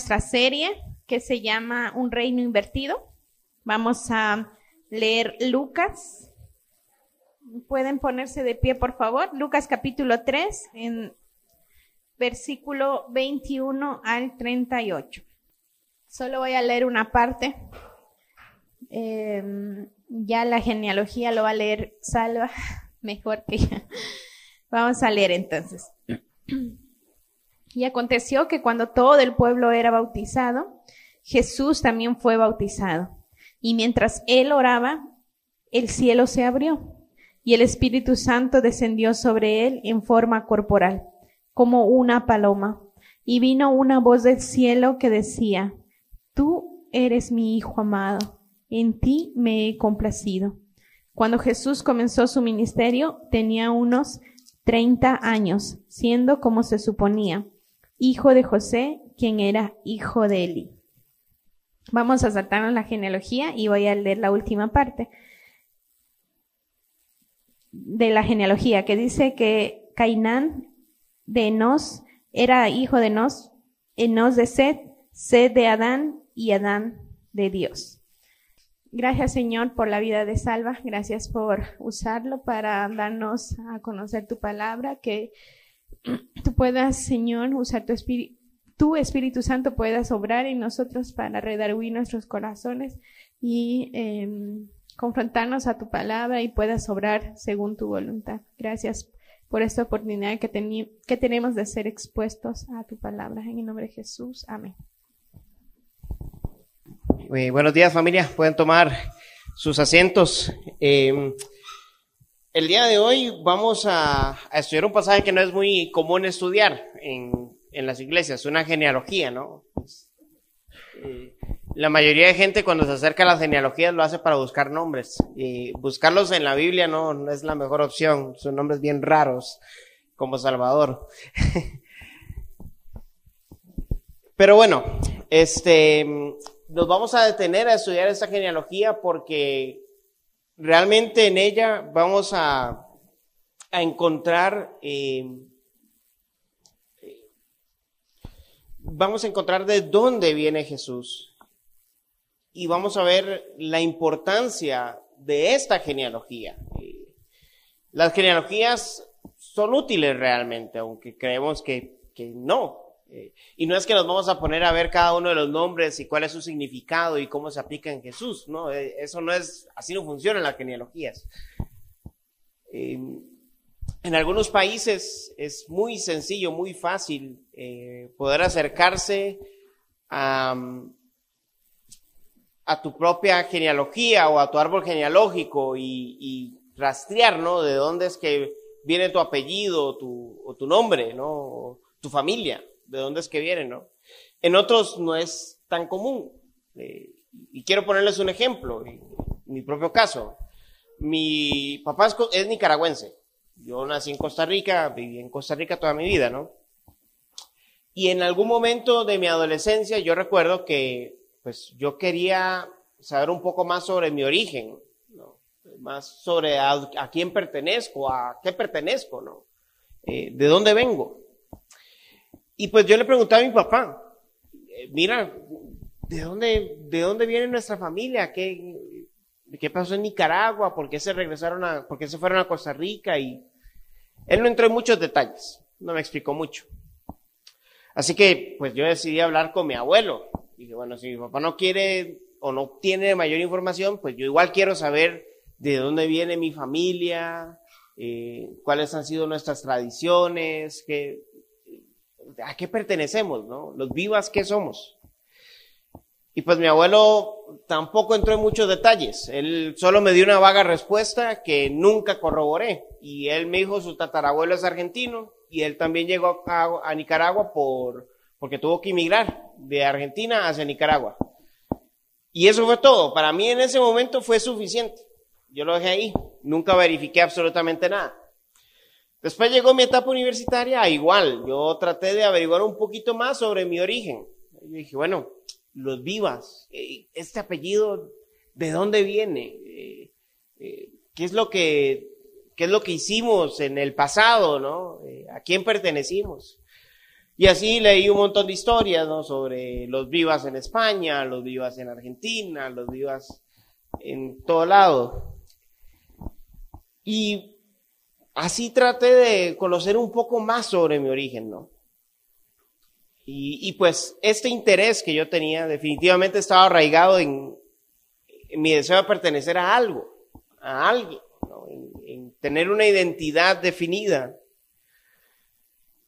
nuestra serie que se llama Un reino invertido. Vamos a leer Lucas. Pueden ponerse de pie, por favor. Lucas capítulo 3, en versículo 21 al 38. Solo voy a leer una parte. Em, ya la genealogía lo va a leer Salva, mejor que ya. Vamos a leer entonces. Y aconteció que cuando todo el pueblo era bautizado, Jesús también fue bautizado. Y mientras él oraba, el cielo se abrió y el Espíritu Santo descendió sobre él en forma corporal, como una paloma. Y vino una voz del cielo que decía, Tú eres mi Hijo amado, en ti me he complacido. Cuando Jesús comenzó su ministerio, tenía unos treinta años, siendo como se suponía hijo de José, quien era hijo de Eli. Vamos a saltarnos la genealogía y voy a leer la última parte de la genealogía que dice que Cainán de Enos era hijo de Enos, Enos de Sed, Sed de Adán y Adán de Dios. Gracias Señor por la vida de Salva, gracias por usarlo para darnos a conocer tu palabra, que tú puedas, Señor, usar tu espíritu, tu Espíritu Santo puedas obrar en nosotros para redarguir nuestros corazones y em, confrontarnos a tu palabra y puedas obrar según tu voluntad. Gracias por esta oportunidad que, que tenemos de ser expuestos a tu palabra. En el nombre de Jesús. Amén. buenos días familia, pueden tomar sus asientos. Em, el día de hoy vamos a, estudiar un pasaje que no es muy común estudiar en, las iglesias, una genealogía, ¿no? Eh, la mayoría de gente cuando se acerca a las genealogías lo hace para buscar nombres. Y buscarlos en la Biblia no, no es la mejor opción, son nombres bien raros, como Salvador. Pero bueno, este, nos vamos a detener a estudiar esta genealogía porque realmente en ella vamos a, encontrar, eh, vamos a encontrar de dónde viene Jesús y vamos a ver la importancia de esta genealogía. Las genealogías son útiles realmente, aunque creemos que, que no, eh, y no es que nos vamos a poner a ver cada uno de los nombres y cuál es su significado y cómo se aplica en Jesús, ¿no? Eh, eso no es, así no funcionan las genealogías. en algunos países es muy sencillo, muy fácil eh, poder acercarse a, a, tu propia genealogía o a tu árbol genealógico y, rastrear, ¿no? De dónde es que viene tu apellido o tu nombre, ¿no? O tu familia de dónde es que vienen, ¿no? En otros no es tan común. Eh, y quiero ponerles un ejemplo, en mi propio caso. Mi papá es, nicaragüense. Yo nací en Costa Rica, viví en Costa Rica toda mi vida, ¿no? Y en algún momento de mi adolescencia yo recuerdo que pues yo quería saber un poco más sobre mi origen, ¿no? más sobre a, quién pertenezco, a qué pertenezco, ¿no? Eh, de dónde vengo. Y pues yo le preguntaba a mi papá, eh, mira, ¿de dónde, de dónde viene nuestra familia? ¿Qué, ¿Qué pasó en Nicaragua? ¿Por qué se regresaron a, por qué se fueron a Costa Rica? Y él no entró en muchos detalles, no me explicó mucho. Así que, pues yo decidí hablar con mi abuelo. Dije, bueno, si mi papá no quiere o no tiene mayor información, pues yo igual quiero saber de dónde viene mi familia, eh, cuáles han sido nuestras tradiciones, qué, ¿a qué pertenecemos, no? Los vivas, ¿qué somos? Y pues mi abuelo tampoco entró en muchos detalles. Él solo me dio una vaga respuesta que nunca corroboré. Y él me dijo su tatarabuelo es argentino y él también llegó a, Nicaragua por, porque tuvo que emigrar de Argentina hacia Nicaragua. Y eso fue todo. Para mí en ese momento fue suficiente. Yo lo dejé ahí. Nunca verifiqué absolutamente nada. Después llegó mi etapa universitaria, igual, yo traté de averiguar un poquito más sobre mi origen. Yo dije, bueno, los vivas, eh, este apellido, ¿de dónde viene? Eh, eh, ¿Qué es lo que, qué es lo que hicimos en el pasado, no? ¿A quién pertenecimos? Y así leí un montón de historias, ¿no? Sobre los vivas en España, los vivas en Argentina, los vivas en todo lado. Y así traté de conocer un poco más sobre mi origen, ¿no? Y, pues este interés que yo tenía definitivamente estaba arraigado en, mi deseo de pertenecer a algo, a alguien, en, tener una identidad definida.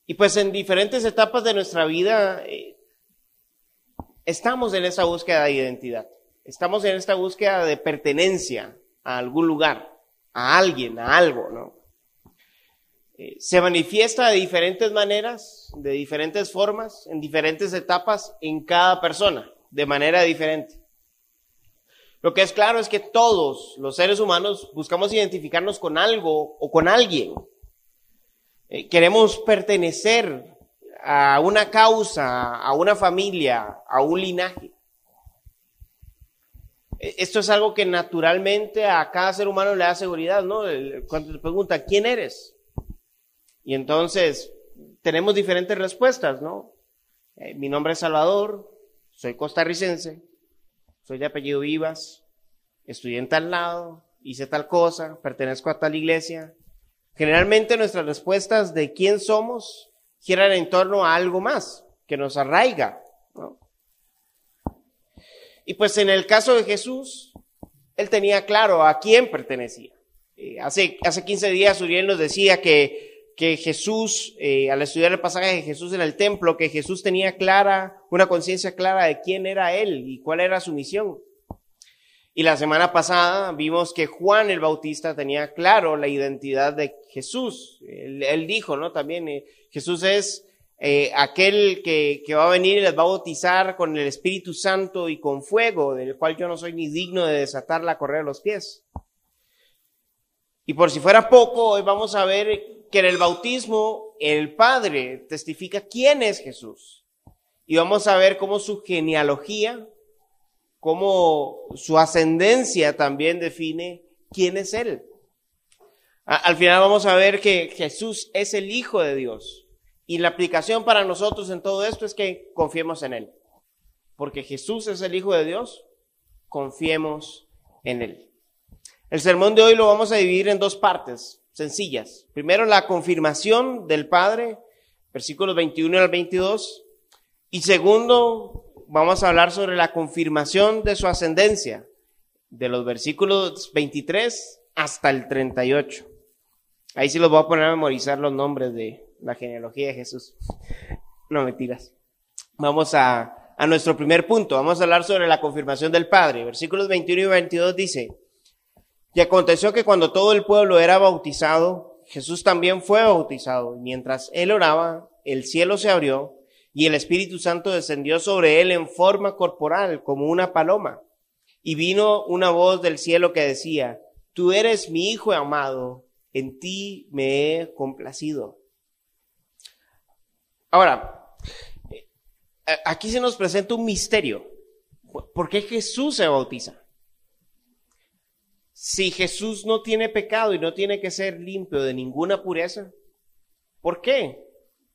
Y pues en diferentes etapas de nuestra vida eh, estamos en esa búsqueda de identidad, estamos en esta búsqueda de pertenencia a algún lugar, a alguien, a algo, ¿no? Se manifiesta de diferentes maneras, de diferentes formas, en diferentes etapas en cada persona, de manera diferente. Lo que es claro es que todos los seres humanos buscamos identificarnos con algo o con alguien. Eh, queremos pertenecer a una causa, a una familia, a un linaje. E, esto es algo que naturalmente a cada ser humano le da seguridad, ¿no? Cuando te pregunta, ¿quién eres? Y entonces tenemos diferentes respuestas, ¿no? Eh, mi nombre es Salvador, soy costarricense, soy de apellido Vivas, estudié en tal lado, hice tal cosa, pertenezco a tal iglesia. Generalmente nuestras respuestas de quién somos giran en torno a algo más que nos arraiga, ¿no? Y pues en el caso de Jesús, él tenía claro a quién pertenecía. Eh, hace, hace 15 días Uriel nos decía que que Jesús, eh, al estudiar el pasaje de Jesús en el templo, que Jesús tenía clara, una conciencia clara de quién era Él y cuál era su misión. Y la semana pasada vimos que Juan el Bautista tenía claro la identidad de Jesús. Él, dijo, ¿no? También eh, Jesús es eh, aquel que, que va a venir y les va a bautizar con el Espíritu Santo y con fuego, del cual yo no soy ni digno de desatar la correa de los pies. Y por si fuera poco, hoy vamos a ver que en el bautismo el Padre testifica quién es Jesús. Y vamos a ver cómo su genealogía, cómo su ascendencia también define quién es Él. Al final vamos a ver que Jesús es el Hijo de Dios. Y la aplicación para nosotros en todo esto es que confiemos en Él. Porque Jesús es el Hijo de Dios, confiemos en Él. El sermón de hoy lo vamos a dividir en dos partes sencillas. Primero, la confirmación del Padre, versículos 21 al 22. Y segundo, vamos a hablar sobre la confirmación de su ascendencia, de los versículos 23 hasta el 38. Ahí sí los voy a poner a memorizar los nombres de la genealogía de Jesús. No mentiras. Vamos a, a nuestro primer punto. Vamos a hablar sobre la confirmación del Padre. Versículos 21 y 22 dice, y aconteció que cuando todo el pueblo era bautizado, Jesús también fue bautizado. Mientras él oraba, el cielo se abrió y el Espíritu Santo descendió sobre él en forma corporal, como una paloma. Y vino una voz del cielo que decía, Tú eres mi Hijo amado, en ti me he complacido. Ahora, eh, aquí se nos presenta un misterio. ¿Por qué Jesús se bautiza? Si Jesús no tiene pecado y no tiene que ser limpio de ninguna pureza? ¿Por qué?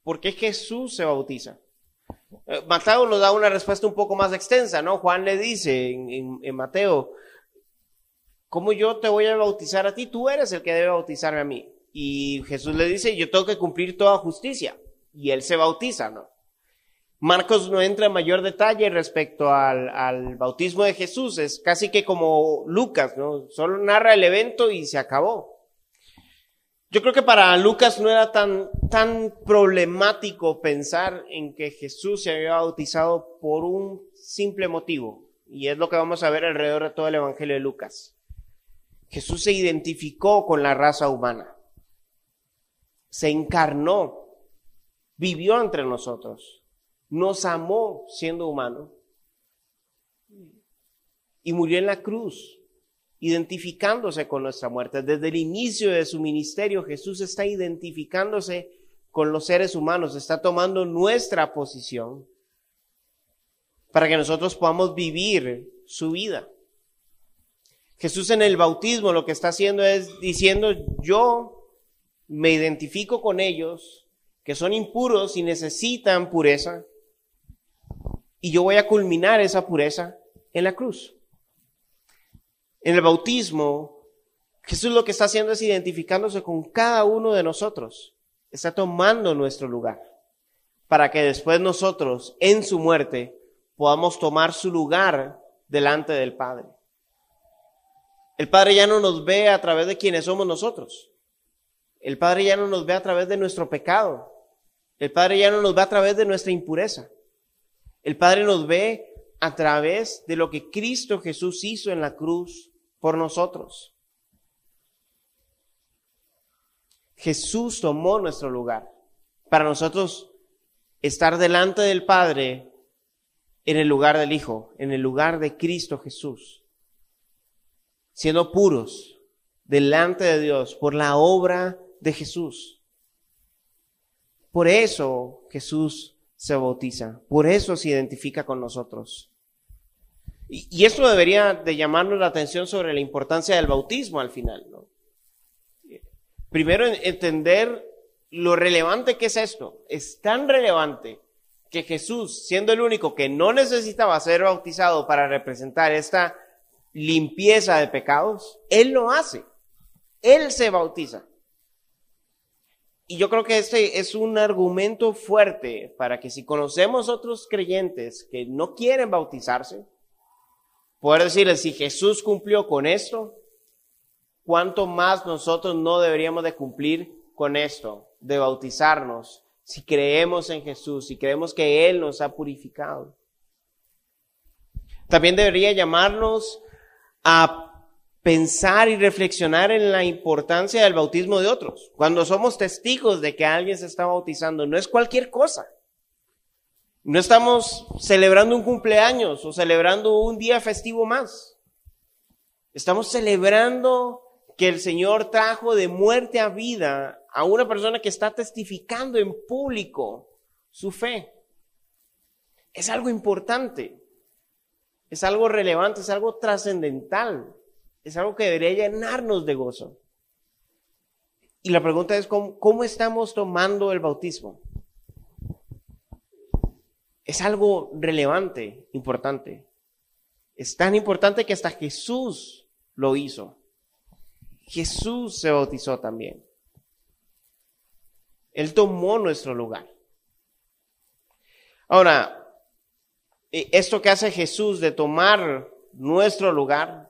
¿Por qué Jesús se bautiza? Eh, Mateo nos da una respuesta un poco más extensa, ¿no? Juan le dice en, en, Mateo, ¿cómo yo te voy a bautizar a ti? Tú eres el que debe bautizarme a mí. Y Jesús le dice, yo tengo que cumplir toda justicia. Y él se bautiza, ¿no? Marcos no entra en mayor detalle respecto al, bautismo de Jesús, es casi que como Lucas, ¿no? Solo narra el evento y se acabó. Yo creo que para Lucas no era tan, tan problemático pensar en que Jesús se había bautizado por un simple motivo, y es lo que vamos a ver alrededor de todo el Evangelio de Lucas. Jesús se identificó con la raza humana, se encarnó, vivió entre nosotros nos amó siendo humano y murió en la cruz, identificándose con nuestra muerte. Desde el inicio de su ministerio, Jesús está identificándose con los seres humanos, está tomando nuestra posición para que nosotros podamos vivir su vida. Jesús en el bautismo lo que está haciendo es diciendo, yo me identifico con ellos, que son impuros y necesitan pureza. Y yo voy a culminar esa pureza en la cruz. En el bautismo, Jesús lo que está haciendo es identificándose con cada uno de nosotros. Está tomando nuestro lugar para que después nosotros, en su muerte, podamos tomar su lugar delante del Padre. El Padre ya no nos ve a través de quienes somos nosotros. El Padre ya no nos ve a través de nuestro pecado. El Padre ya no nos ve a través de nuestra impureza. El Padre nos ve a través de lo que Cristo Jesús hizo en la cruz por nosotros. Jesús tomó nuestro lugar para nosotros estar delante del Padre en el lugar del Hijo, en el lugar de Cristo Jesús, siendo puros delante de Dios por la obra de Jesús. Por eso Jesús se bautiza, por eso se identifica con nosotros. Y, esto debería de llamarnos la atención sobre la importancia del bautismo al final. ¿no? Primero entender lo relevante que es esto. Es tan relevante que Jesús, siendo el único que no necesitaba ser bautizado para representar esta limpieza de pecados, Él lo hace. Él se bautiza. Y yo creo que este es un argumento fuerte para que si conocemos otros creyentes que no quieren bautizarse, poder decirles, si Jesús cumplió con esto, ¿cuánto más nosotros no deberíamos de cumplir con esto, de bautizarnos, si creemos en Jesús, si creemos que Él nos ha purificado? También debería llamarnos a pensar y reflexionar en la importancia del bautismo de otros. Cuando somos testigos de que alguien se está bautizando, no es cualquier cosa. No estamos celebrando un cumpleaños o celebrando un día festivo más. Estamos celebrando que el Señor trajo de muerte a vida a una persona que está testificando en público su fe. Es algo importante, es algo relevante, es algo trascendental, es algo que debería llenarnos de gozo. Y la pregunta es, ¿cómo, cómo estamos tomando el bautismo? es algo relevante, importante. Es tan importante que hasta Jesús lo hizo. Jesús se bautizó también. Él tomó nuestro lugar. Ahora, eh, esto que hace Jesús de tomar nuestro lugar,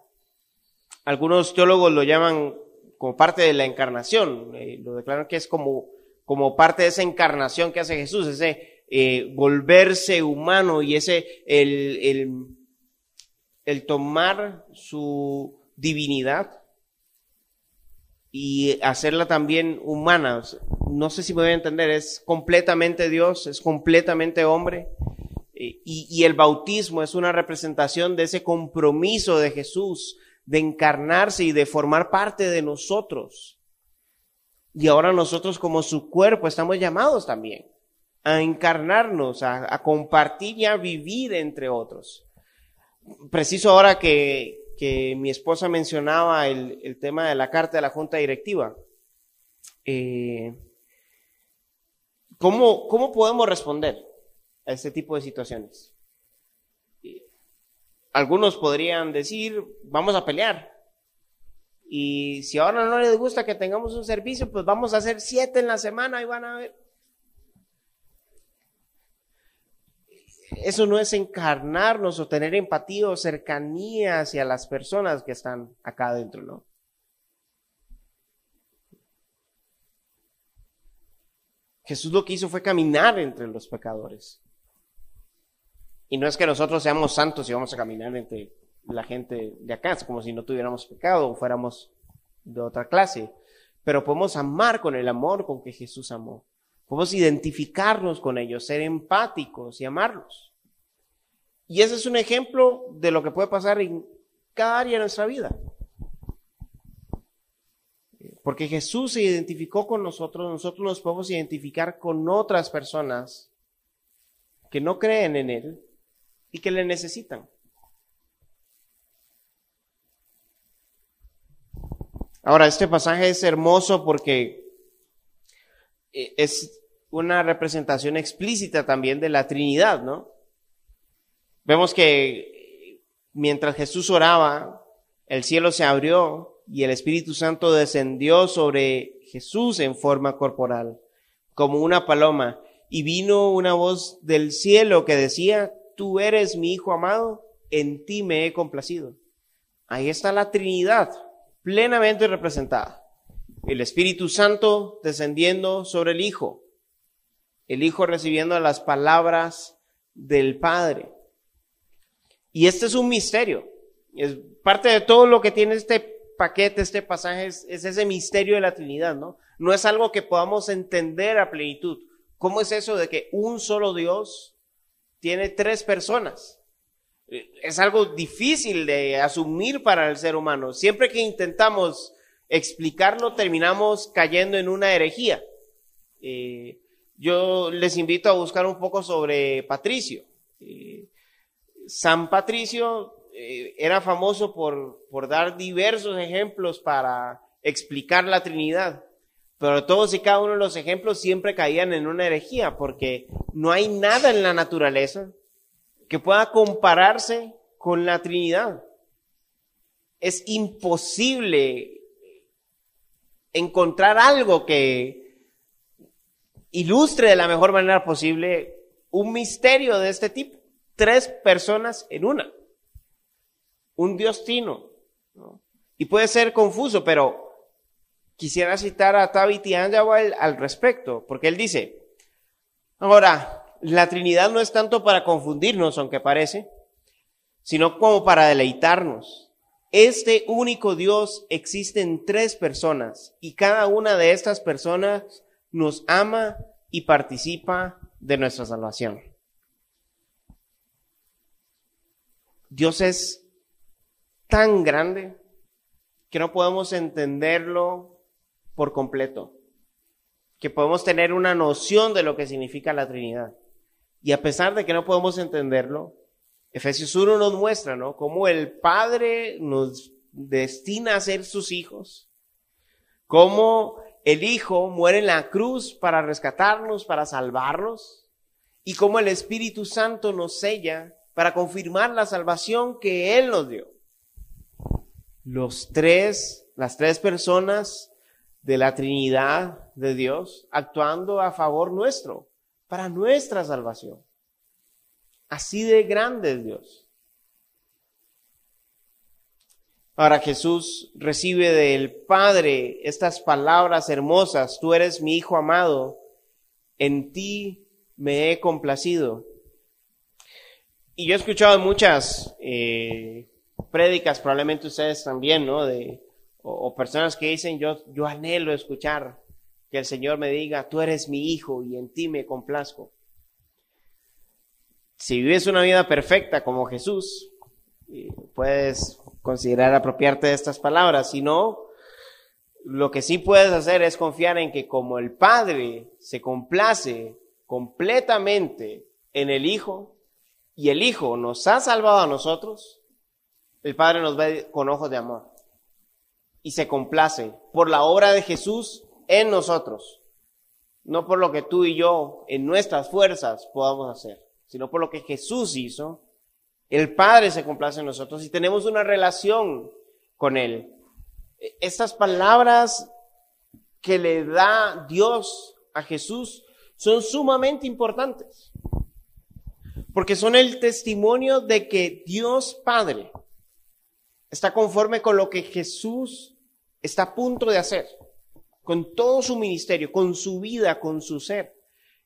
algunos teólogos lo llaman como parte de la encarnación, eh, lo declaran que es como, como parte de esa encarnación que hace Jesús, ese eh, volverse humano y ese, el, el, el tomar su divinidad y hacerla también humana. No sé si me voy a entender, es completamente Dios, es completamente hombre. Eh, y, y, el bautismo es una representación de ese compromiso de Jesús de encarnarse y de formar parte de nosotros. Y ahora nosotros como su cuerpo estamos llamados también a encarnarnos, a, compartir y a vivir entre otros. Preciso ahora que, mi esposa mencionaba el, tema de la carta de la Junta Directiva. Eh, ¿cómo, ¿Cómo podemos responder a este tipo de situaciones? Algunos podrían decir, vamos a pelear. Y si ahora no les gusta que tengamos un servicio, pues vamos a hacer siete en la semana y van a ver. eso no es encarnarnos o tener empatía o cercanía hacia las personas que están acá adentro, ¿no? Jesús lo que hizo fue caminar entre los pecadores. Y no es que nosotros seamos santos y vamos a caminar entre la gente de acá, como si no tuviéramos pecado o fuéramos de otra clase. Pero podemos amar con el amor con que Jesús amó. Podemos identificarnos con ellos, ser empáticos y amarlos. Y ese es un ejemplo de lo que puede pasar en cada área de nuestra vida. Porque Jesús se identificó con nosotros, nosotros nos podemos identificar con otras personas que no creen en Él y que le necesitan. Ahora, este pasaje es hermoso porque es una representación explícita también de la Trinidad, ¿no? Vemos que mientras Jesús oraba, el cielo se abrió y el Espíritu Santo descendió sobre Jesús en forma corporal, como una paloma, y vino una voz del cielo que decía, tú eres mi Hijo amado, en ti me he complacido. Ahí está la Trinidad, plenamente representada. El Espíritu Santo descendiendo sobre el Hijo, el Hijo recibiendo las palabras del Padre. Y este es un misterio. Es parte de todo lo que tiene este paquete, este pasaje, es, ese misterio de la Trinidad, ¿no? No es algo que podamos entender a plenitud. ¿Cómo es eso de que un solo Dios tiene tres personas? Es algo difícil de asumir para el ser humano. Siempre que intentamos explicarlo, terminamos cayendo en una herejía. Eh, yo les invito a buscar un poco sobre Patricio. Eh, San Patricio eh, era famoso por, por dar diversos ejemplos para explicar la Trinidad. Pero todos y cada uno de los ejemplos siempre caían en una herejía, porque no hay nada en la naturaleza que pueda compararse con la Trinidad. Es imposible encontrar algo que ilustre de la mejor manera posible un misterio de este tipo. Tres personas en una. Un Dios tino. Y puede ser confuso, pero quisiera citar a Tabithy Anjawal al respecto, porque él dice, ahora, la Trinidad no es tanto para confundirnos, aunque parece, sino como para deleitarnos. Este único Dios existe en tres personas y cada una de estas personas nos ama y participa de nuestra salvación. Dios es tan grande que no podemos entenderlo por completo, que podemos tener una noción de lo que significa la Trinidad. Y a pesar de que no podemos entenderlo, Efesios 1 nos muestra, ¿no? Cómo el Padre nos destina a ser sus hijos, cómo el Hijo muere en la cruz para rescatarnos, para salvarnos, y cómo el Espíritu Santo nos sella para confirmar la salvación que Él nos dio. Los tres, las tres personas de la Trinidad de Dios actuando a favor nuestro, para nuestra salvación. Así de grande es Dios. Ahora Jesús recibe del Padre estas palabras hermosas, tú eres mi Hijo amado, en ti me he complacido. Y yo he escuchado muchas eh, prédicas, probablemente ustedes también, ¿no? De, o, personas que dicen, yo, yo anhelo escuchar que el Señor me diga, tú eres mi hijo y en ti me complazco. Si vives una vida perfecta como Jesús, puedes considerar apropiarte de estas palabras. Si no, lo que sí puedes hacer es confiar en que como el Padre se complace completamente en el Hijo y el Hijo nos ha salvado a nosotros, el Padre nos ve con ojos de amor y se complace por la obra de Jesús en nosotros. No por lo que tú y yo en nuestras fuerzas podamos hacer, sino por lo que Jesús hizo. El Padre se complace en nosotros y tenemos una relación con Él. Estas palabras que le da Dios a Jesús son sumamente importantes, porque son el testimonio de que Dios Padre está conforme con lo que Jesús está a punto de hacer, con todo su ministerio, con su vida, con su ser.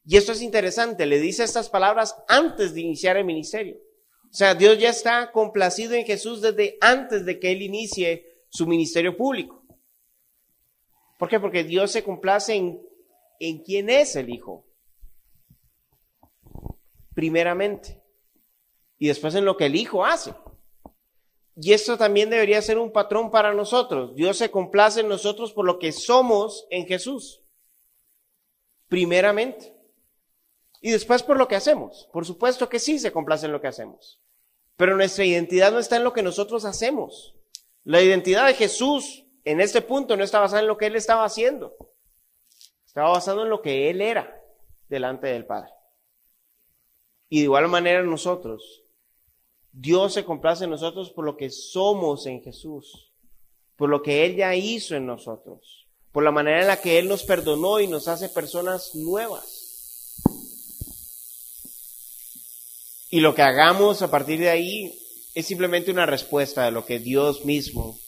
Y esto es interesante, le dice estas palabras antes de iniciar el ministerio. O sea, Dios ya está complacido en Jesús desde antes de que Él inicie su ministerio público. ¿Por qué? Porque Dios se complace en, en quién es el Hijo. Primeramente. Y después en lo que el Hijo hace. Y esto también debería ser un patrón para nosotros. Dios se complace en nosotros por lo que somos en Jesús. Primeramente. Y después por lo que hacemos. Por supuesto que sí se complace en lo que hacemos. Pero nuestra identidad no está en lo que nosotros hacemos. La identidad de Jesús en este punto no está basada en lo que Él estaba haciendo. Estaba basado en lo que Él era. delante del Padre. Y de igual manera nosotros, Dios se complace en nosotros por lo que somos en Jesús, por lo que Él ya hizo en nosotros, por la manera en la que Él nos perdonó y nos hace personas nuevas. Y lo que hagamos a partir de ahí es simplemente una respuesta de lo que Dios mismo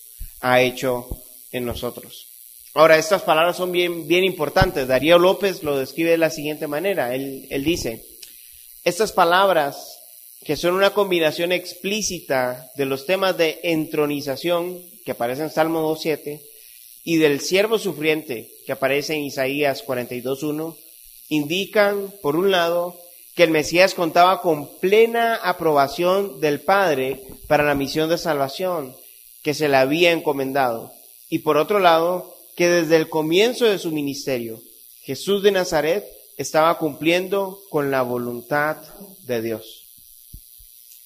ha hecho en nosotros. Ahora, estas palabras son bien, bien importantes. Darío López lo describe de la siguiente manera. Él, él dice, estas palabras, que son una combinación explícita de los temas de entronización, que aparece en Salmo 2.7, y del siervo sufriente, que aparece en Isaías 42.1, indican, por un lado, que el Mesías contaba con plena aprobación del Padre para la misión de salvación que se le había encomendado. Y por otro lado, que desde el comienzo de su ministerio, Jesús de Nazaret estaba cumpliendo con la voluntad de Dios.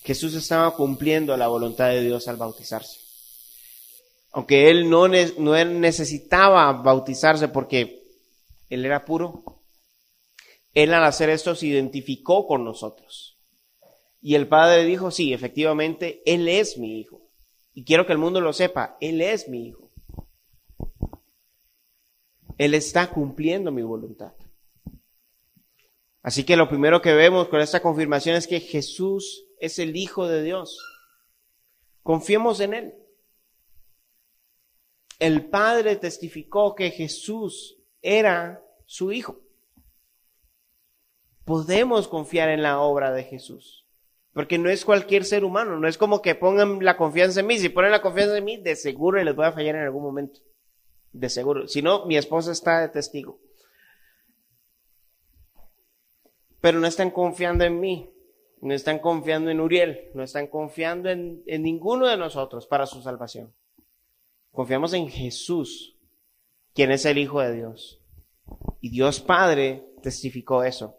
Jesús estaba cumpliendo la voluntad de Dios al bautizarse. Aunque él no, necesitaba bautizarse porque él era puro, él al hacer esto se identificó con nosotros. Y el Padre dijo, sí, efectivamente, Él es mi Hijo. Y quiero que el mundo lo sepa, Él es mi Hijo. Él está cumpliendo mi voluntad. Así que lo primero que vemos con esta confirmación es que Jesús es el Hijo de Dios. Confiemos en Él. El Padre testificó que Jesús era su Hijo podemos confiar en la obra de Jesús. Porque no es cualquier ser humano, no es como que pongan la confianza en mí. Si ponen la confianza en mí, de seguro les voy a fallar en algún momento. De seguro. Si no, mi esposa está de testigo. Pero no están confiando en mí, no están confiando en Uriel, no están confiando en, en ninguno de nosotros para su salvación. Confiamos en Jesús, quien es el Hijo de Dios. Y Dios Padre testificó eso.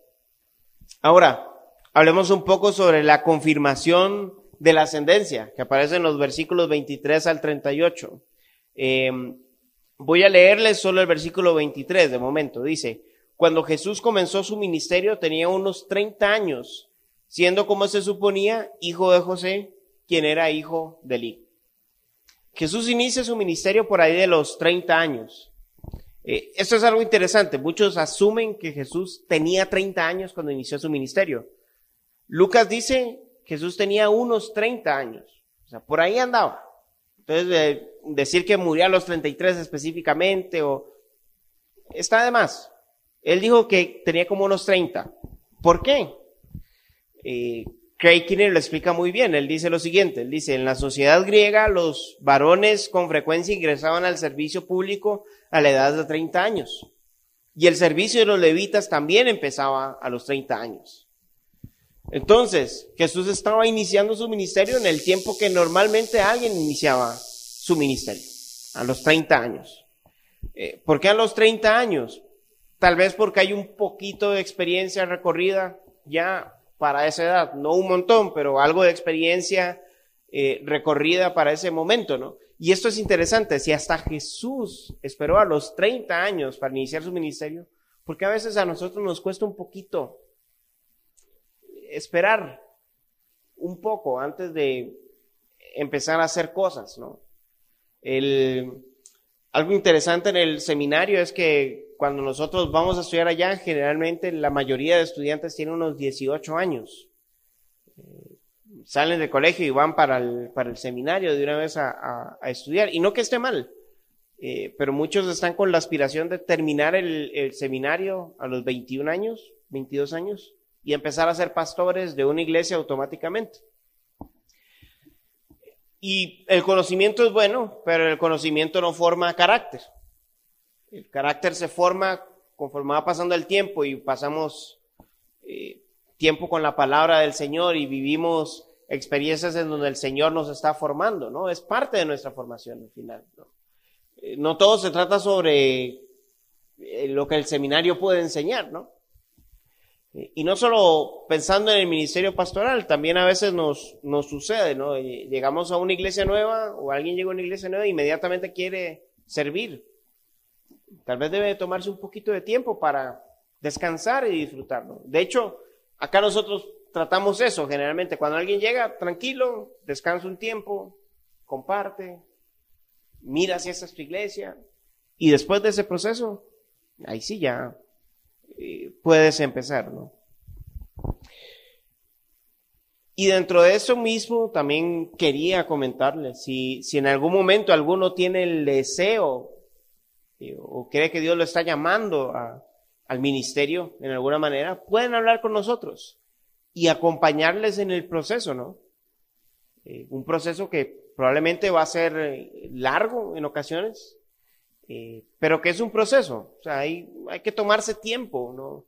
Ahora, hablemos un poco sobre la confirmación de la ascendencia, que aparece en los versículos 23 al 38. Eh, voy a leerles solo el versículo 23 de momento. Dice, cuando Jesús comenzó su ministerio tenía unos 30 años, siendo como se suponía hijo de José, quien era hijo de Eli. Jesús inicia su ministerio por ahí de los 30 años. Eh, esto es algo interesante. Muchos asumen que Jesús tenía 30 años cuando inició su ministerio. Lucas dice Jesús tenía unos 30 años. O sea, por ahí andaba. Entonces, decir que murió a los 33 específicamente o está de más. Él dijo que tenía como unos 30. ¿Por qué? Eh, Craig Kinner lo explica muy bien. Él dice lo siguiente. Él dice, en la sociedad griega los varones con frecuencia ingresaban al servicio público a la edad de 30 años. Y el servicio de los levitas también empezaba a los 30 años. Entonces, Jesús estaba iniciando su ministerio en el tiempo que normalmente alguien iniciaba su ministerio, a los 30 años. Eh, ¿Por qué a los 30 años? Tal vez porque hay un poquito de experiencia recorrida ya para esa edad, no un montón, pero algo de experiencia eh, recorrida para ese momento, ¿no? Y esto es interesante, si hasta Jesús esperó a los 30 años para iniciar su ministerio, porque a veces a nosotros nos cuesta un poquito esperar un poco antes de empezar a hacer cosas, ¿no? algo interesante en el seminario es que cuando nosotros vamos a estudiar allá, generalmente la mayoría de estudiantes tienen unos 18 años salen del colegio y van para el, seminario de una vez a, estudiar. Y no que esté mal, eh, pero muchos están con la aspiración de terminar el, el, seminario a los 21 años, 22 años, y empezar a ser pastores de una iglesia automáticamente. Y el conocimiento es bueno, pero el conocimiento no forma carácter. El carácter se forma conforme va pasando el tiempo y pasamos eh, tiempo con la palabra del Señor y vivimos experiencias en donde el Señor nos está formando, ¿no? Es parte de nuestra formación al final, ¿no? Eh, no todo se trata sobre eh, lo que el seminario puede enseñar, ¿no? Y no solo pensando en el ministerio pastoral, también a veces nos, nos sucede, ¿no? Llegamos a una iglesia nueva o alguien llega a una iglesia nueva e inmediatamente quiere servir. Tal vez debe tomarse un poquito de tiempo para descansar y disfrutarlo. De hecho, acá nosotros tratamos eso generalmente. Cuando alguien llega, tranquilo, descansa un tiempo, comparte, mira si esta es tu iglesia, y después de ese proceso, ahí sí ya eh, puedes empezar, ¿no? Y dentro de eso mismo también quería comentarles, si, si en algún momento alguno tiene el deseo o cree que Dios lo está llamando al ministerio en alguna manera, pueden hablar con nosotros y acompañarles en el proceso, ¿no? Eh, un proceso que probablemente va a ser eh, largo en ocasiones, pero que es un proceso, o sea, hay, hay que tomarse tiempo, ¿no?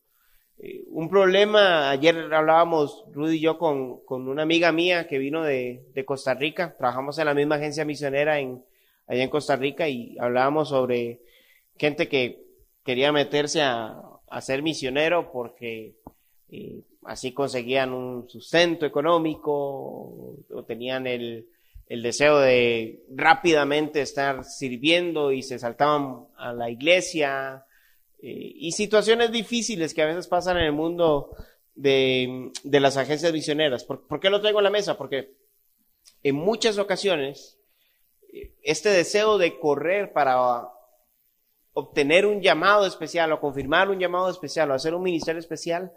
un problema, ayer hablábamos, Rudy y yo, con, con una amiga mía que vino de, de, Costa Rica, trabajamos en la misma agencia misionera allá en Costa Rica y hablábamos sobre gente que quería meterse a, ser misionero porque eh, así conseguían un sustento económico o, tenían el, deseo de rápidamente estar sirviendo y se saltaban a la iglesia eh, y situaciones difíciles que a veces pasan en el mundo de, de las agencias misioneras. ¿Por, ¿Por, qué lo traigo a la mesa? Porque en muchas ocasiones eh, este deseo de correr para obtener un llamado especial o confirmar un llamado especial o hacer un ministerio especial,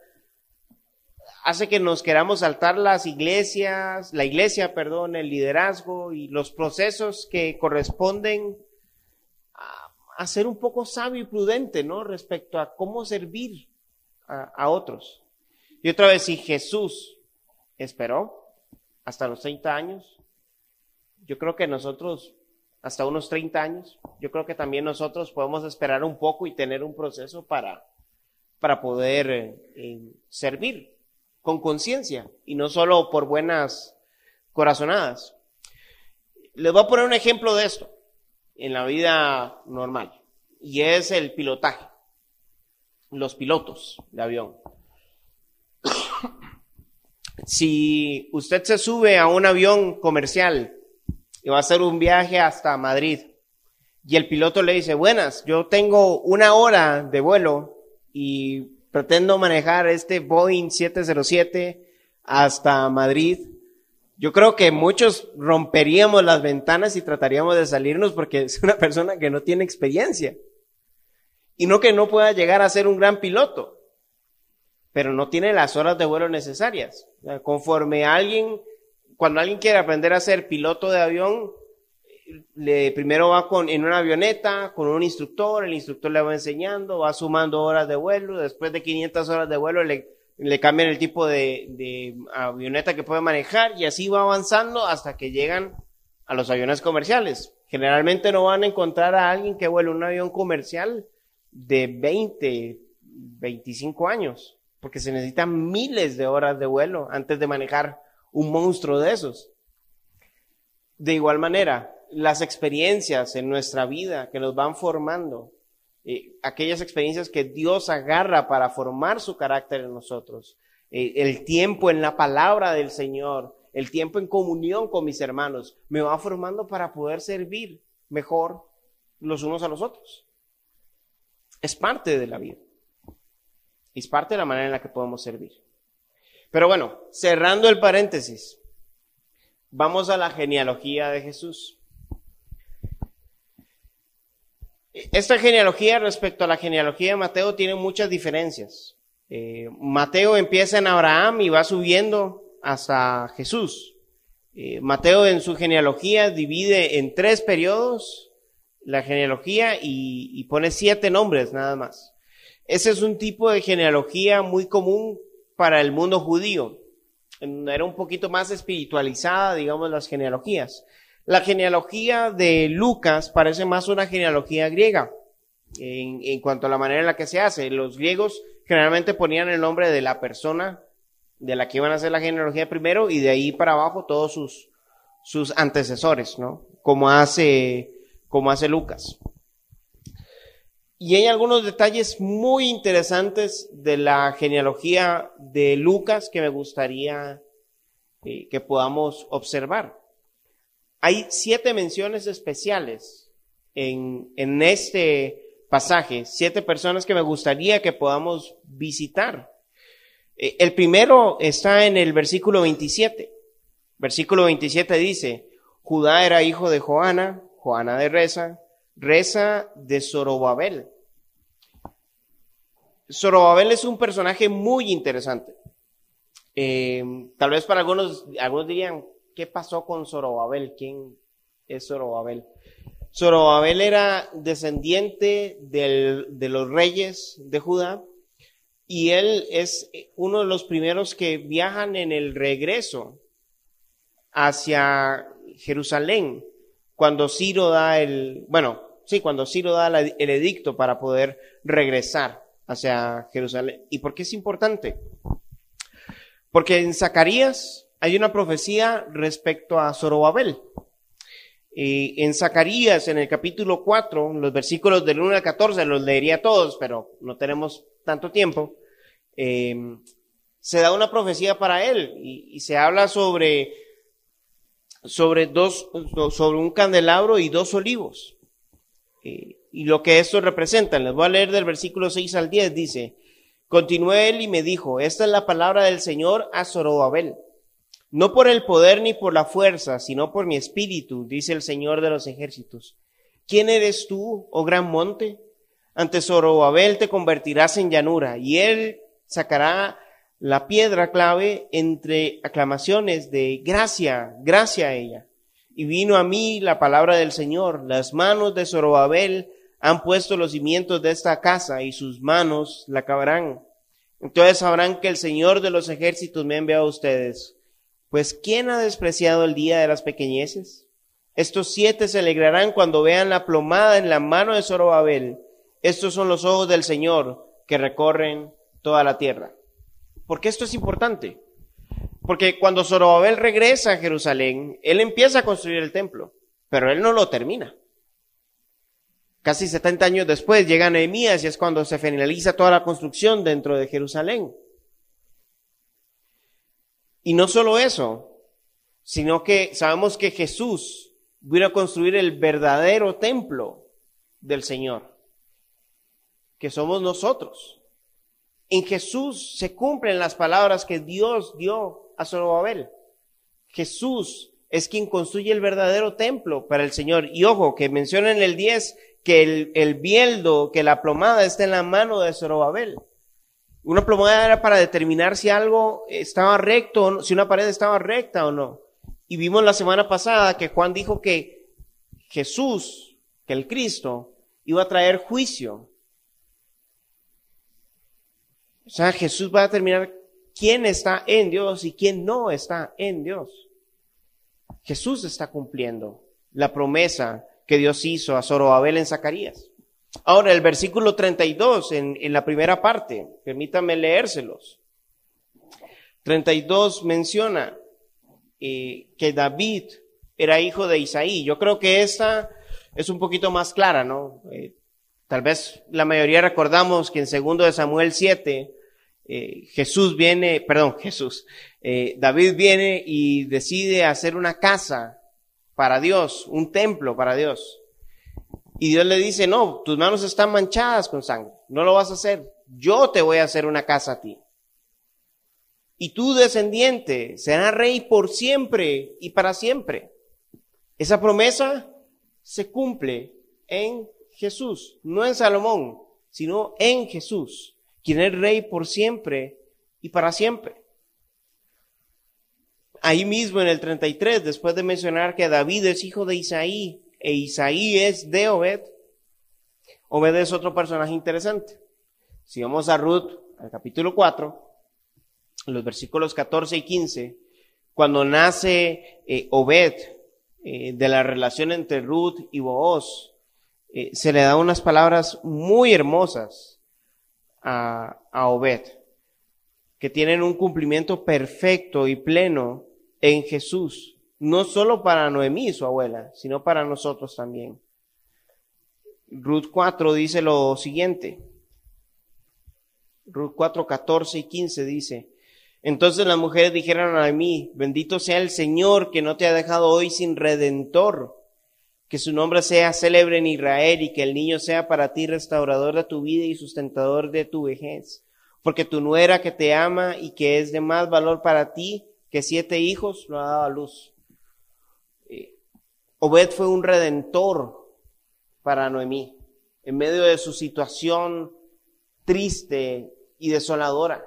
hace que nos queramos saltar las iglesias, la iglesia, perdón, el liderazgo y los procesos que corresponden a, ser un poco sabio y prudente, ¿no? Respecto a cómo servir a, a otros. Y otra vez, si Jesús esperó hasta los 30 años, yo creo que nosotros hasta unos 30 años. Yo creo que también nosotros podemos esperar un poco y tener un proceso para, para poder eh, eh, servir con conciencia y no solo por buenas corazonadas. Les voy a poner un ejemplo de esto en la vida normal y es el pilotaje, los pilotos de avión. si usted se sube a un avión comercial y va a hacer un viaje hasta Madrid. Y el piloto le dice, buenas, yo tengo una hora de vuelo y pretendo manejar este Boeing 707 hasta Madrid. Yo creo que muchos romperíamos las ventanas y trataríamos de salirnos porque es una persona que no tiene experiencia. Y no que no pueda llegar a ser un gran piloto, pero no tiene las horas de vuelo necesarias. Conforme alguien cuando alguien quiere aprender a ser piloto de avión, le, primero va con, en una avioneta con un instructor, el instructor le va enseñando, va sumando horas de vuelo, después de 500 horas de vuelo le, le cambian el tipo de, de avioneta que puede manejar y así va avanzando hasta que llegan a los aviones comerciales. Generalmente no van a encontrar a alguien que vuele un avión comercial de 20, 25 años, porque se necesitan miles de horas de vuelo antes de manejar un monstruo de esos. De igual manera, las experiencias en nuestra vida que nos van formando, eh, aquellas experiencias que Dios agarra para formar su carácter en nosotros, eh, el tiempo en la palabra del Señor, el tiempo en comunión con mis hermanos, me va formando para poder servir mejor los unos a los otros. Es parte de la vida. Es parte de la manera en la que podemos servir. Pero bueno, cerrando el paréntesis, vamos a la genealogía de Jesús. Esta genealogía respecto a la genealogía de Mateo tiene muchas diferencias. Eh, Mateo empieza en Abraham y va subiendo hasta Jesús. Eh, Mateo en su genealogía divide en tres periodos la genealogía y, y pone siete nombres nada más. Ese es un tipo de genealogía muy común para el mundo judío. Era un poquito más espiritualizada, digamos, las genealogías. La genealogía de Lucas parece más una genealogía griega en, cuanto a la manera en la que se hace. Los griegos generalmente ponían el nombre de la persona de la que iban a hacer la genealogía primero y de ahí para abajo todos sus, sus antecesores, ¿no? Como hace, como hace Lucas. Y hay algunos detalles muy interesantes de la genealogía de Lucas que me gustaría eh, que podamos observar. Hay siete menciones especiales en, en este pasaje, siete personas que me gustaría que podamos visitar. Eh, el primero está en el versículo 27. Versículo 27 dice, Judá era hijo de Joana, Joana de Reza, Reza de Zorobabel. Zorobabel es un personaje muy interesante. Eh, tal vez para algunos, algunos dirían, ¿qué pasó con Zorobabel? ¿Quién es Zorobabel? Zorobabel era descendiente de los reyes de Judá y él es uno de los primeros que viajan en el regreso hacia Jerusalén cuando Ciro da el, bueno, sí, cuando Ciro da el edicto para poder regresar hacia Jerusalén. ¿Y por qué es importante? Porque en Zacarías hay una profecía respecto a Zorobabel. Y en Zacarías, en el capítulo 4, los versículos del 1 al 14, los leería todos, pero no tenemos tanto tiempo. Eh, se da una profecía para él y, se habla sobre, sobre, dos, sobre un candelabro y dos olivos. Eh, y lo que esto representa. Les voy a leer del versículo 6 al 10. Dice, continuó él y me dijo, esta es la palabra del Señor a Zorobabel no por el poder ni por la fuerza, sino por mi espíritu, dice el Señor de los ejércitos. ¿Quién eres tú, oh gran monte? Ante Zorobabel te convertirás en llanura, y él sacará la piedra clave entre aclamaciones de gracia, gracia a ella. Y vino a mí la palabra del Señor, las manos de Zorobabel han puesto los cimientos de esta casa y sus manos la acabarán. Entonces sabrán que el Señor de los ejércitos me ha enviado a ustedes pues ¿quién ha despreciado el día de las pequeñeces? Estos siete se alegrarán cuando vean la plomada en la mano de Zorobabel. Estos son los ojos del Señor que recorren toda la tierra. ¿Por qué esto es importante? Porque cuando Zorobabel regresa a Jerusalén, él empieza a construir el templo, pero él no lo termina. Casi 70 años después llega Nehemías y es cuando se finaliza toda la construcción dentro de Jerusalén. Y no solo eso, sino que sabemos que Jesús vino a construir el verdadero templo del Señor, que somos nosotros. En Jesús se cumplen las palabras que Dios dio a Zorobabel. Jesús es quien construye el verdadero templo para el Señor. Y ojo, que menciona en el 10 que el, el bieldo, que la plomada está en la mano de Zorobabel. Una plomada era para determinar si algo estaba recto, si una pared estaba recta o no. Y vimos la semana pasada que Juan dijo que Jesús, que el Cristo, iba a traer juicio. O sea, Jesús va a determinar quién está en Dios y quién no está en Dios. Jesús está cumpliendo la promesa que Dios hizo a Zorobabel en Zacarías. Ahora, el versículo 32 en, en la primera parte, permítame leérselos. 32 menciona eh, que David era hijo de Isaí. Yo creo que esta es un poquito más clara, ¿no? Eh, tal vez la mayoría recordamos que en segundo de Samuel 7, eh, Jesús viene, perdón, Jesús, David viene y decide hacer una casa para Dios, un templo para Dios. Y Dios le dice, no, tus manos están manchadas con sangre, no lo vas a hacer. Yo te voy a hacer una casa a ti. Y tu descendiente será rey por siempre y para siempre. Esa promesa se cumple en Jesús, no en Salomón, sino en Jesús, quien es rey por siempre y para siempre. Ahí mismo en el 33, después de mencionar que David es hijo de Isaí, e Isaí es de Obed, Obed es otro personaje interesante. Si vamos a Ruth, al capítulo 4, los versículos 14 y 15, cuando nace eh, Obed, eh, de la relación entre Ruth y Booz, eh, se le da unas palabras muy hermosas a, a Obed, que tienen un cumplimiento perfecto y pleno en Jesús no solo para Noemí, su abuela, sino para nosotros también. Ruth 4 dice lo siguiente. Ruth 4, 14 y 15 dice, entonces las mujeres dijeron a mí, bendito sea el Señor que no te ha dejado hoy sin redentor, que su nombre sea célebre en Israel y que el niño sea para ti restaurador de tu vida y sustentador de tu vejez. Porque tu nuera que te ama y que es de más valor para ti que siete hijos lo ha dado a luz. Eh, Obed fue un redentor para Noemí en medio de su situación triste y desoladora.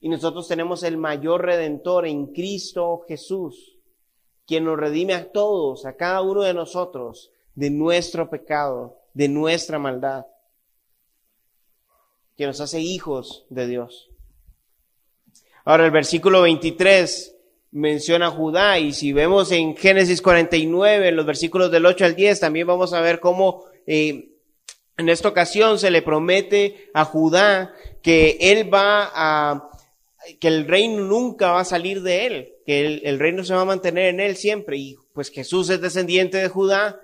Y nosotros tenemos el mayor redentor en Cristo Jesús, quien nos redime a todos, a cada uno de nosotros, de nuestro pecado, de nuestra maldad, que nos hace hijos de Dios. Ahora el versículo 23 menciona a Judá y si vemos en Génesis 49, en los versículos del 8 al 10, también vamos a ver cómo eh, en esta ocasión se le promete a Judá que él va a, que el reino nunca va a salir de él, que el, reino se va a mantener en él siempre. Y pues Jesús es descendiente de Judá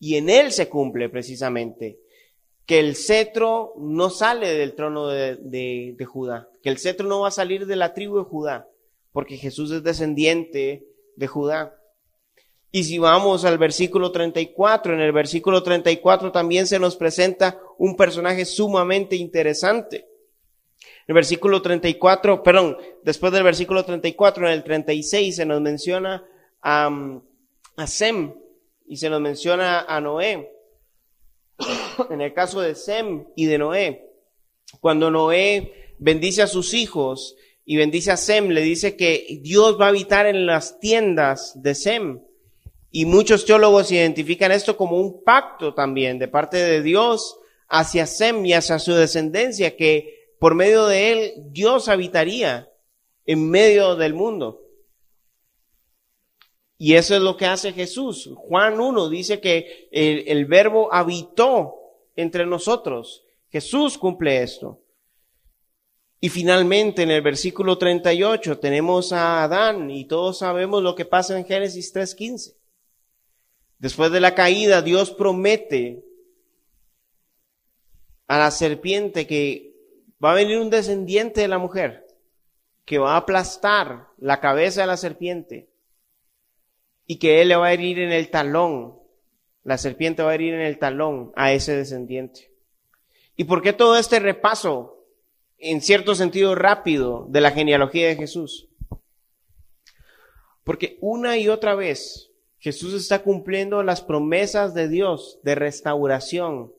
y en él se cumple precisamente que el cetro no sale del trono de, de, Judá, que el cetro no va a salir de la tribu de Judá, porque Jesús es descendiente de Judá. Y si vamos al versículo 34, en el versículo 34 también se nos presenta un personaje sumamente interesante. El versículo 34, perdón, después del versículo 34, en el 36 se nos menciona a, a Sem y se nos menciona a Noé. En el caso de Sem y de Noé, cuando Noé bendice a sus hijos y bendice a Sem, le dice que Dios va a habitar en las tiendas de Sem. Y muchos teólogos identifican esto como un pacto también de parte de Dios hacia Sem y hacia su descendencia, que por medio de él Dios habitaría en medio del mundo. Y eso es lo que hace Jesús. Juan 1 dice que el, el verbo habitó entre nosotros. Jesús cumple esto. Y finalmente en el versículo 38 tenemos a Adán y todos sabemos lo que pasa en Génesis 3.15. Después de la caída, Dios promete a la serpiente que va a venir un descendiente de la mujer que va a aplastar la cabeza de la serpiente y que él le va a herir en el talón. La serpiente va a herir en el talón a ese descendiente. ¿Y por qué todo este repaso, en cierto sentido rápido, de la genealogía de Jesús? Porque una y otra vez Jesús está cumpliendo las promesas de Dios de restauración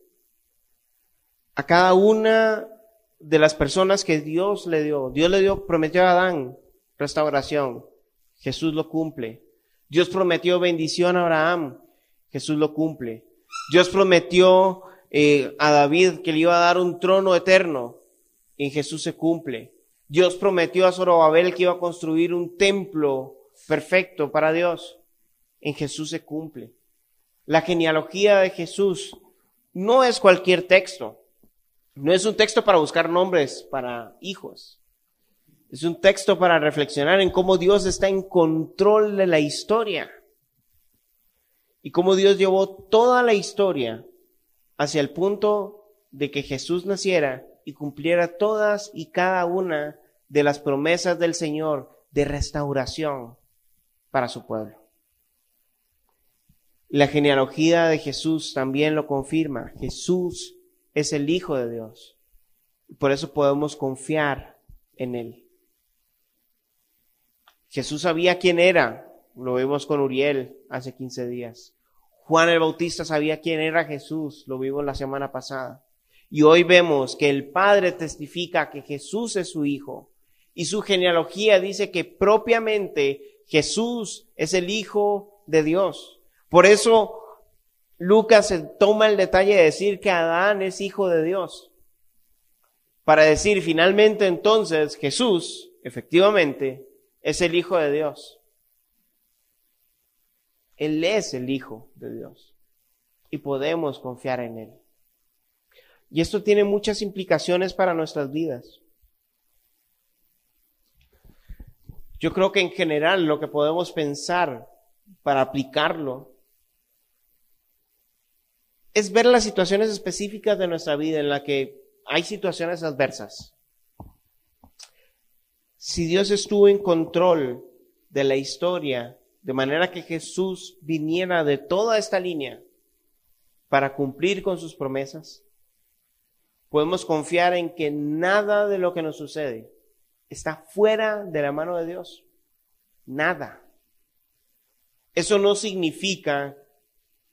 a cada una de las personas que Dios le dio. Dios le dio, prometió a Adán restauración. Jesús lo cumple. Dios prometió bendición a Abraham. Jesús lo cumple. Dios prometió eh, a David que le iba a dar un trono eterno. En Jesús se cumple. Dios prometió a Zorobabel que iba a construir un templo perfecto para Dios en Jesús se cumple. La genealogía de Jesús no es cualquier texto. No es un texto para buscar nombres para hijos. Es un texto para reflexionar en cómo Dios está en control de la historia. Y cómo Dios llevó toda la historia hacia el punto de que Jesús naciera y cumpliera todas y cada una de las promesas del Señor de restauración para su pueblo. La genealogía de Jesús también lo confirma. Jesús es el Hijo de Dios. Por eso podemos confiar en Él. Jesús sabía quién era. Lo vimos con Uriel hace 15 días. Juan el Bautista sabía quién era Jesús. Lo vimos la semana pasada. Y hoy vemos que el Padre testifica que Jesús es su Hijo. Y su genealogía dice que propiamente Jesús es el Hijo de Dios. Por eso Lucas toma el detalle de decir que Adán es hijo de Dios. Para decir finalmente entonces Jesús, efectivamente, es el Hijo de Dios. Él es el Hijo de Dios. Y podemos confiar en Él. Y esto tiene muchas implicaciones para nuestras vidas. Yo creo que en general lo que podemos pensar para aplicarlo es ver las situaciones específicas de nuestra vida en la que hay situaciones adversas. Si Dios estuvo en control de la historia de manera que Jesús viniera de toda esta línea para cumplir con sus promesas, podemos confiar en que nada de lo que nos sucede está fuera de la mano de Dios. Nada. Eso no significa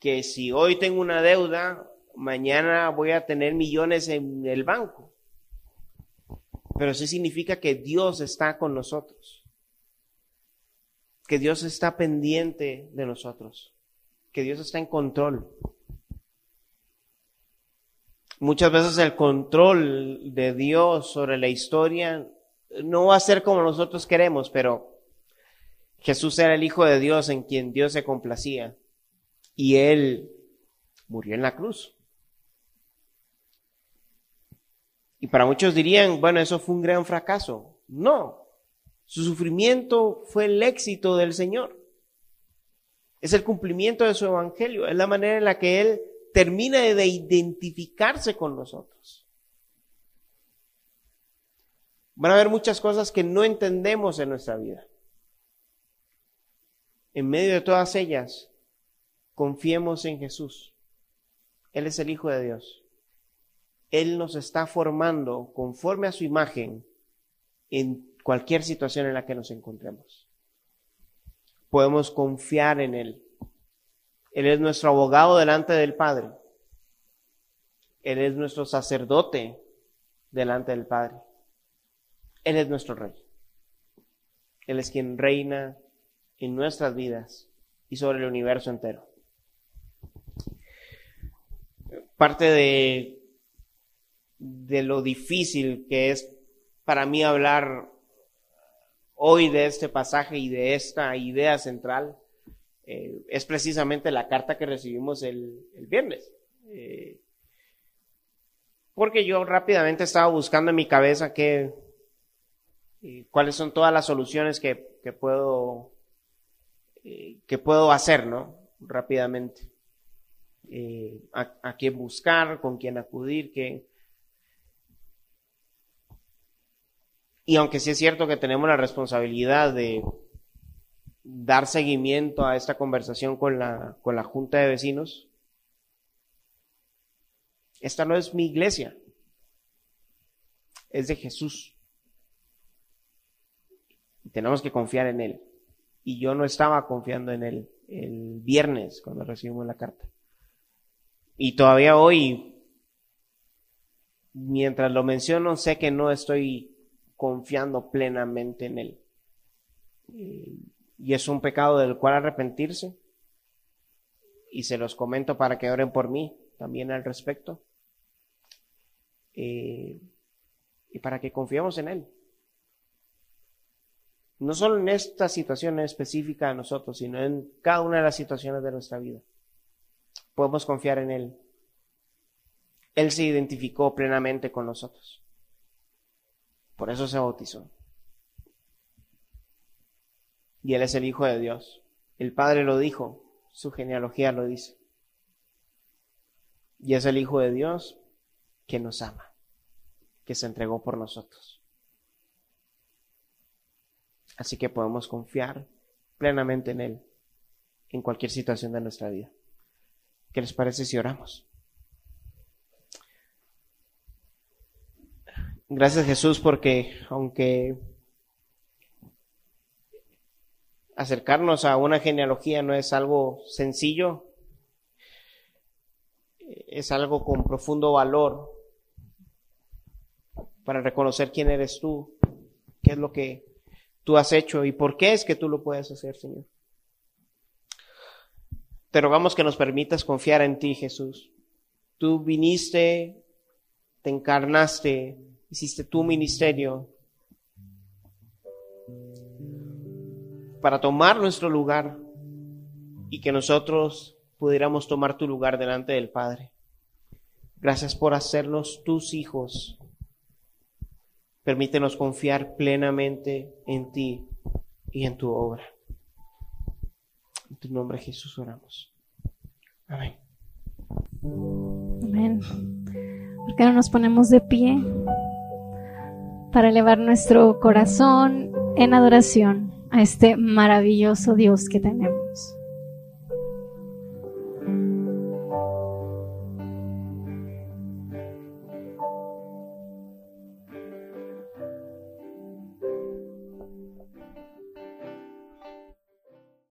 que si hoy tengo una deuda, mañana voy a tener millones en el banco. Pero sí significa que Dios está con nosotros. Que Dios está pendiente de nosotros. Que Dios está en control. Muchas veces el control de Dios sobre la historia no va a ser como nosotros queremos, pero Jesús era el Hijo de Dios en quien Dios se complacía y Él murió en la cruz. Y para muchos dirían, bueno, eso fue un gran fracaso. No, su sufrimiento fue el éxito del Señor. Es el cumplimiento de su evangelio, es la manera en la que Él termina de identificarse con nosotros. Van a haber muchas cosas que no entendemos en nuestra vida. En medio de todas ellas, confiemos en Jesús. Él es el Hijo de Dios. Él nos está formando conforme a su imagen en cualquier situación en la que nos encontremos. Podemos confiar en Él. Él es nuestro abogado delante del Padre. Él es nuestro sacerdote delante del Padre. Él es nuestro rey. Él es quien reina en nuestras vidas y sobre el universo entero. Parte de, de lo difícil que es para mí hablar hoy de este pasaje y de esta idea central eh, es precisamente la carta que recibimos el, viernes. Eh, porque yo rápidamente estaba buscando en mi cabeza qué, eh, cuáles son todas las soluciones que, que puedo que puedo hacer, ¿no? Rápidamente. A, a, quién buscar, con quién acudir, qué. Y aunque sí es cierto que tenemos la responsabilidad de, dar seguimiento a esta conversación con la, con la Junta de Vecinos. Esta no es mi iglesia, es de Jesús. tenemos que confiar en Él. Y yo no estaba confiando en Él el viernes cuando recibimos la carta. Y todavía hoy, mientras lo menciono, sé que no estoy confiando plenamente en Él y es un pecado del cual arrepentirse. Y se los comento para que oren por mí también al respecto. Eh, y para que confiemos en Él. No solo en esta situación específica de nosotros, sino en cada una de las situaciones de nuestra vida. Podemos confiar en Él. Él se identificó plenamente con nosotros. Por eso se bautizó y Él es el Hijo de Dios. El Padre lo dijo, su genealogía lo dice. Y es el Hijo de Dios que nos ama, que se entregó por nosotros. Así que podemos confiar plenamente en Él en cualquier situación de nuestra vida. ¿Qué les parece si oramos? Gracias Jesús porque aunque acercarnos a una genealogía no es algo sencillo, es algo con profundo valor para reconocer quién eres tú, qué es lo que tú has hecho y por qué es que tú lo puedes hacer, Señor. Te rogamos que nos permitas confiar en ti, Jesús. Tú viniste, te encarnaste, hiciste tu ministerio para tomar nuestro lugar y que nosotros pudiéramos tomar tu lugar delante del Padre. Gracias por hacernos tus hijos. Permítenos confiar plenamente en ti y en tu obra. En tu nombre Jesús oramos. Amén. Amén. ¿Por qué no nos ponemos de pie para elevar nuestro corazón en adoración? a este maravilloso Dios que tenemos.